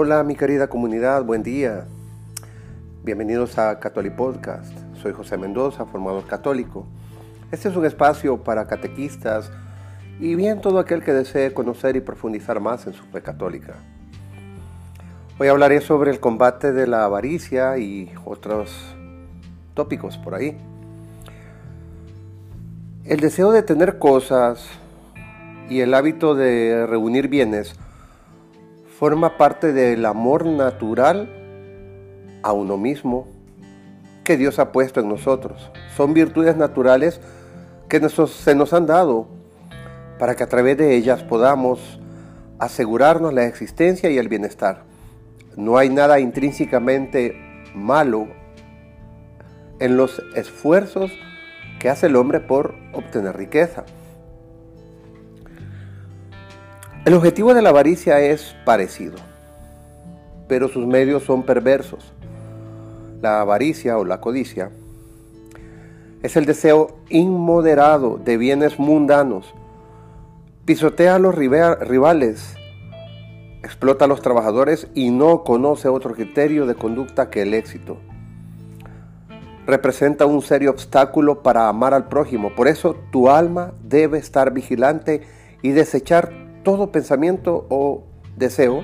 Hola mi querida comunidad, buen día. Bienvenidos a Catholic Podcast. Soy José Mendoza, formador católico. Este es un espacio para catequistas y bien todo aquel que desee conocer y profundizar más en su fe católica. Hoy hablaré sobre el combate de la avaricia y otros tópicos por ahí. El deseo de tener cosas y el hábito de reunir bienes forma parte del amor natural a uno mismo que Dios ha puesto en nosotros. Son virtudes naturales que se nos han dado para que a través de ellas podamos asegurarnos la existencia y el bienestar. No hay nada intrínsecamente malo en los esfuerzos que hace el hombre por obtener riqueza. El objetivo de la avaricia es parecido, pero sus medios son perversos. La avaricia o la codicia es el deseo inmoderado de bienes mundanos. Pisotea a los rivales, explota a los trabajadores y no conoce otro criterio de conducta que el éxito. Representa un serio obstáculo para amar al prójimo. Por eso tu alma debe estar vigilante y desechar todo pensamiento o deseo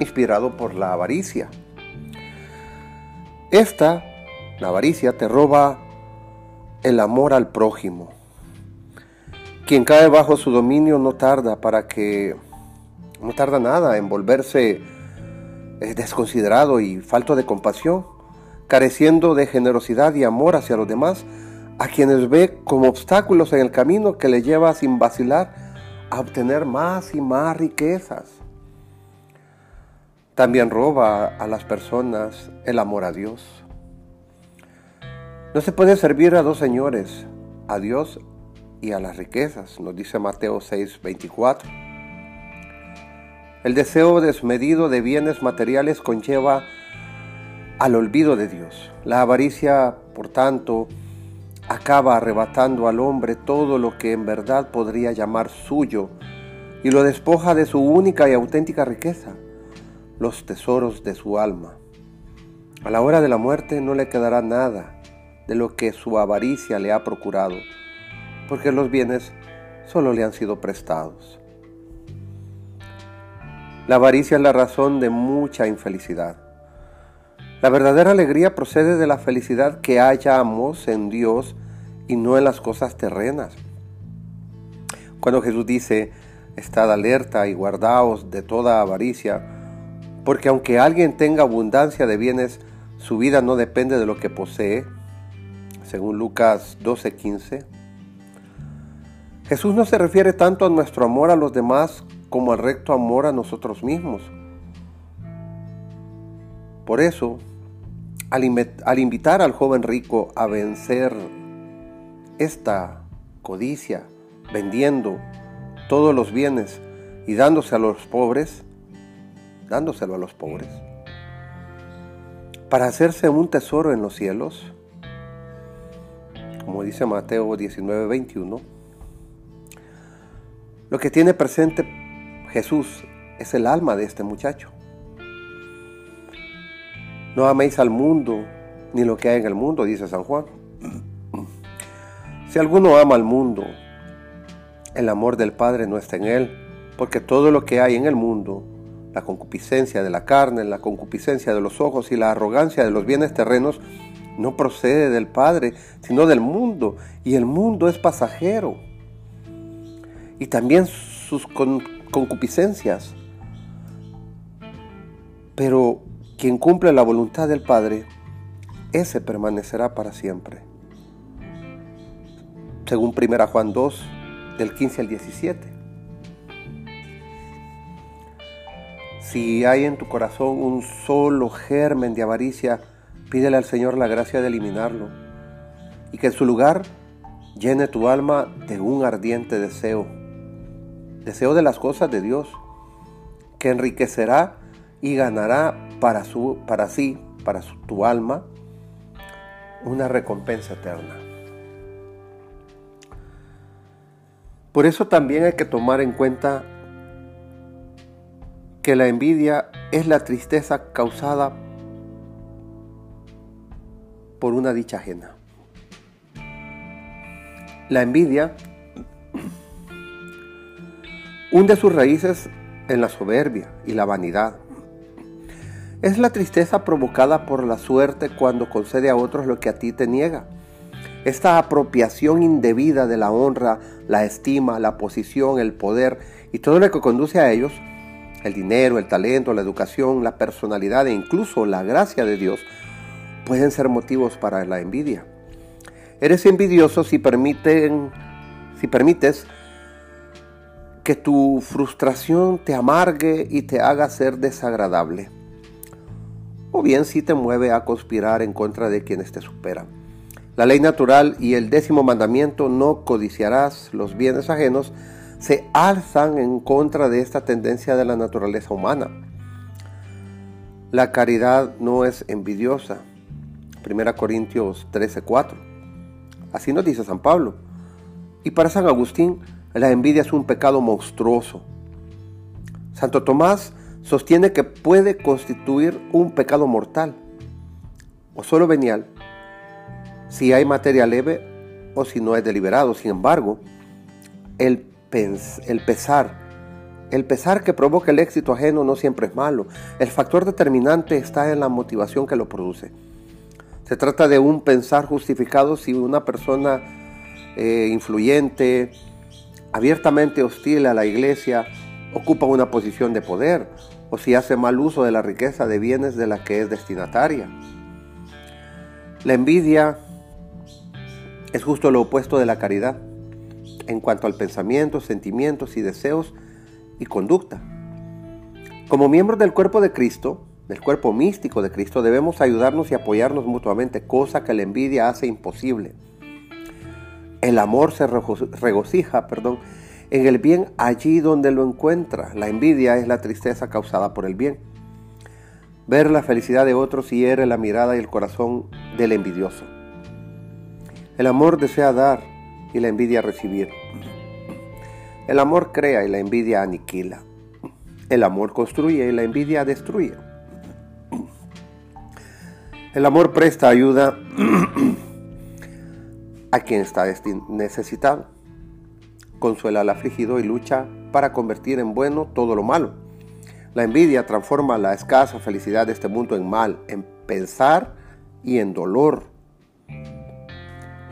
inspirado por la avaricia. Esta, la avaricia, te roba el amor al prójimo. Quien cae bajo su dominio no tarda para que no tarda nada en volverse eh, desconsiderado y falto de compasión, careciendo de generosidad y amor hacia los demás, a quienes ve como obstáculos en el camino que le lleva sin vacilar a obtener más y más riquezas. También roba a las personas el amor a Dios. No se puede servir a dos señores, a Dios y a las riquezas, nos dice Mateo 6:24. El deseo desmedido de bienes materiales conlleva al olvido de Dios. La avaricia, por tanto, acaba arrebatando al hombre todo lo que en verdad podría llamar suyo y lo despoja de su única y auténtica riqueza, los tesoros de su alma. A la hora de la muerte no le quedará nada de lo que su avaricia le ha procurado, porque los bienes solo le han sido prestados. La avaricia es la razón de mucha infelicidad. La verdadera alegría procede de la felicidad que hallamos en Dios y no en las cosas terrenas. Cuando Jesús dice, estad alerta y guardaos de toda avaricia, porque aunque alguien tenga abundancia de bienes, su vida no depende de lo que posee, según Lucas 12:15. Jesús no se refiere tanto a nuestro amor a los demás como al recto amor a nosotros mismos. Por eso, al, invitar al joven rico a vencer esta codicia, vendiendo todos los bienes y dándose a los pobres, dándoselo a los pobres, para hacerse un tesoro en los cielos, como dice Mateo 19, 21, lo que tiene presente Jesús es el alma de este muchacho. No améis al mundo ni lo que hay en el mundo, dice San Juan. Si alguno ama al mundo, el amor del Padre no está en él, porque todo lo que hay en el mundo, la concupiscencia de la carne, la concupiscencia de los ojos y la arrogancia de los bienes terrenos, no procede del Padre, sino del mundo, y el mundo es pasajero. Y también sus concupiscencias. Pero quien cumple la voluntad del Padre, ese permanecerá para siempre. Según 1 Juan 2, del 15 al 17. Si hay en tu corazón un solo germen de avaricia, pídele al Señor la gracia de eliminarlo y que en su lugar llene tu alma de un ardiente deseo, deseo de las cosas de Dios, que enriquecerá y ganará para, su, para sí, para tu alma, una recompensa eterna. Por eso también hay que tomar en cuenta que la envidia es la tristeza causada por una dicha ajena. La envidia hunde sus raíces en la soberbia y la vanidad. Es la tristeza provocada por la suerte cuando concede a otros lo que a ti te niega. Esta apropiación indebida de la honra, la estima, la posición, el poder y todo lo que conduce a ellos, el dinero, el talento, la educación, la personalidad e incluso la gracia de Dios, pueden ser motivos para la envidia. Eres envidioso si, permiten, si permites que tu frustración te amargue y te haga ser desagradable. Bien si te mueve a conspirar en contra de quienes te superan. La ley natural y el décimo mandamiento, no codiciarás los bienes ajenos, se alzan en contra de esta tendencia de la naturaleza humana. La caridad no es envidiosa. 1 Corintios 13:4. Así nos dice San Pablo. Y para San Agustín, la envidia es un pecado monstruoso. Santo Tomás sostiene que puede constituir un pecado mortal o solo venial si hay materia leve o si no es deliberado. Sin embargo, el, pesar, el pesar que provoca el éxito ajeno no siempre es malo. El factor determinante está en la motivación que lo produce. Se trata de un pensar justificado si una persona eh, influyente, abiertamente hostil a la iglesia, ocupa una posición de poder o si hace mal uso de la riqueza de bienes de la que es destinataria. La envidia es justo lo opuesto de la caridad en cuanto al pensamiento, sentimientos y deseos y conducta. Como miembros del cuerpo de Cristo, del cuerpo místico de Cristo, debemos ayudarnos y apoyarnos mutuamente, cosa que la envidia hace imposible. El amor se regocija, perdón, en el bien allí donde lo encuentra. La envidia es la tristeza causada por el bien. Ver la felicidad de otros hiere la mirada y el corazón del envidioso. El amor desea dar y la envidia recibir. El amor crea y la envidia aniquila. El amor construye y la envidia destruye. El amor presta ayuda a quien está necesitado. Consuela al afligido y lucha para convertir en bueno todo lo malo. La envidia transforma la escasa felicidad de este mundo en mal, en pensar y en dolor.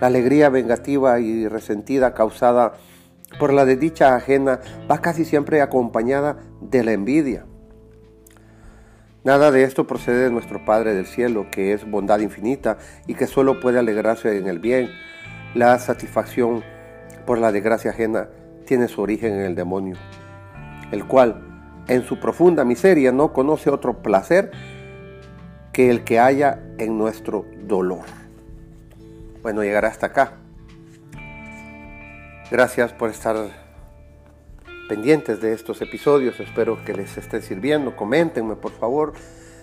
La alegría vengativa y resentida causada por la desdicha ajena va casi siempre acompañada de la envidia. Nada de esto procede de nuestro Padre del Cielo, que es bondad infinita y que solo puede alegrarse en el bien. La satisfacción por la desgracia ajena tiene su origen en el demonio, el cual en su profunda miseria no conoce otro placer que el que haya en nuestro dolor. Bueno, llegará hasta acá. Gracias por estar pendientes de estos episodios. Espero que les esté sirviendo. Coméntenme, por favor,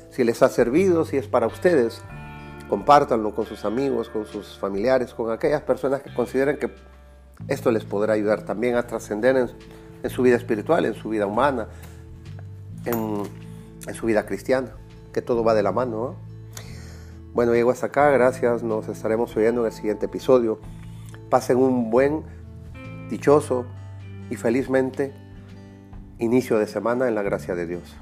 si les ha servido, si es para ustedes. Compártanlo con sus amigos, con sus familiares, con aquellas personas que consideren que esto les podrá ayudar también a trascender en, su vida espiritual, en su vida humana, en, su vida cristiana, que todo va de la mano. Bueno, llego hasta acá, gracias, nos estaremos oyendo en el siguiente episodio. Pasen un buen, dichoso, y felizmente inicio de semana en la gracia de Dios.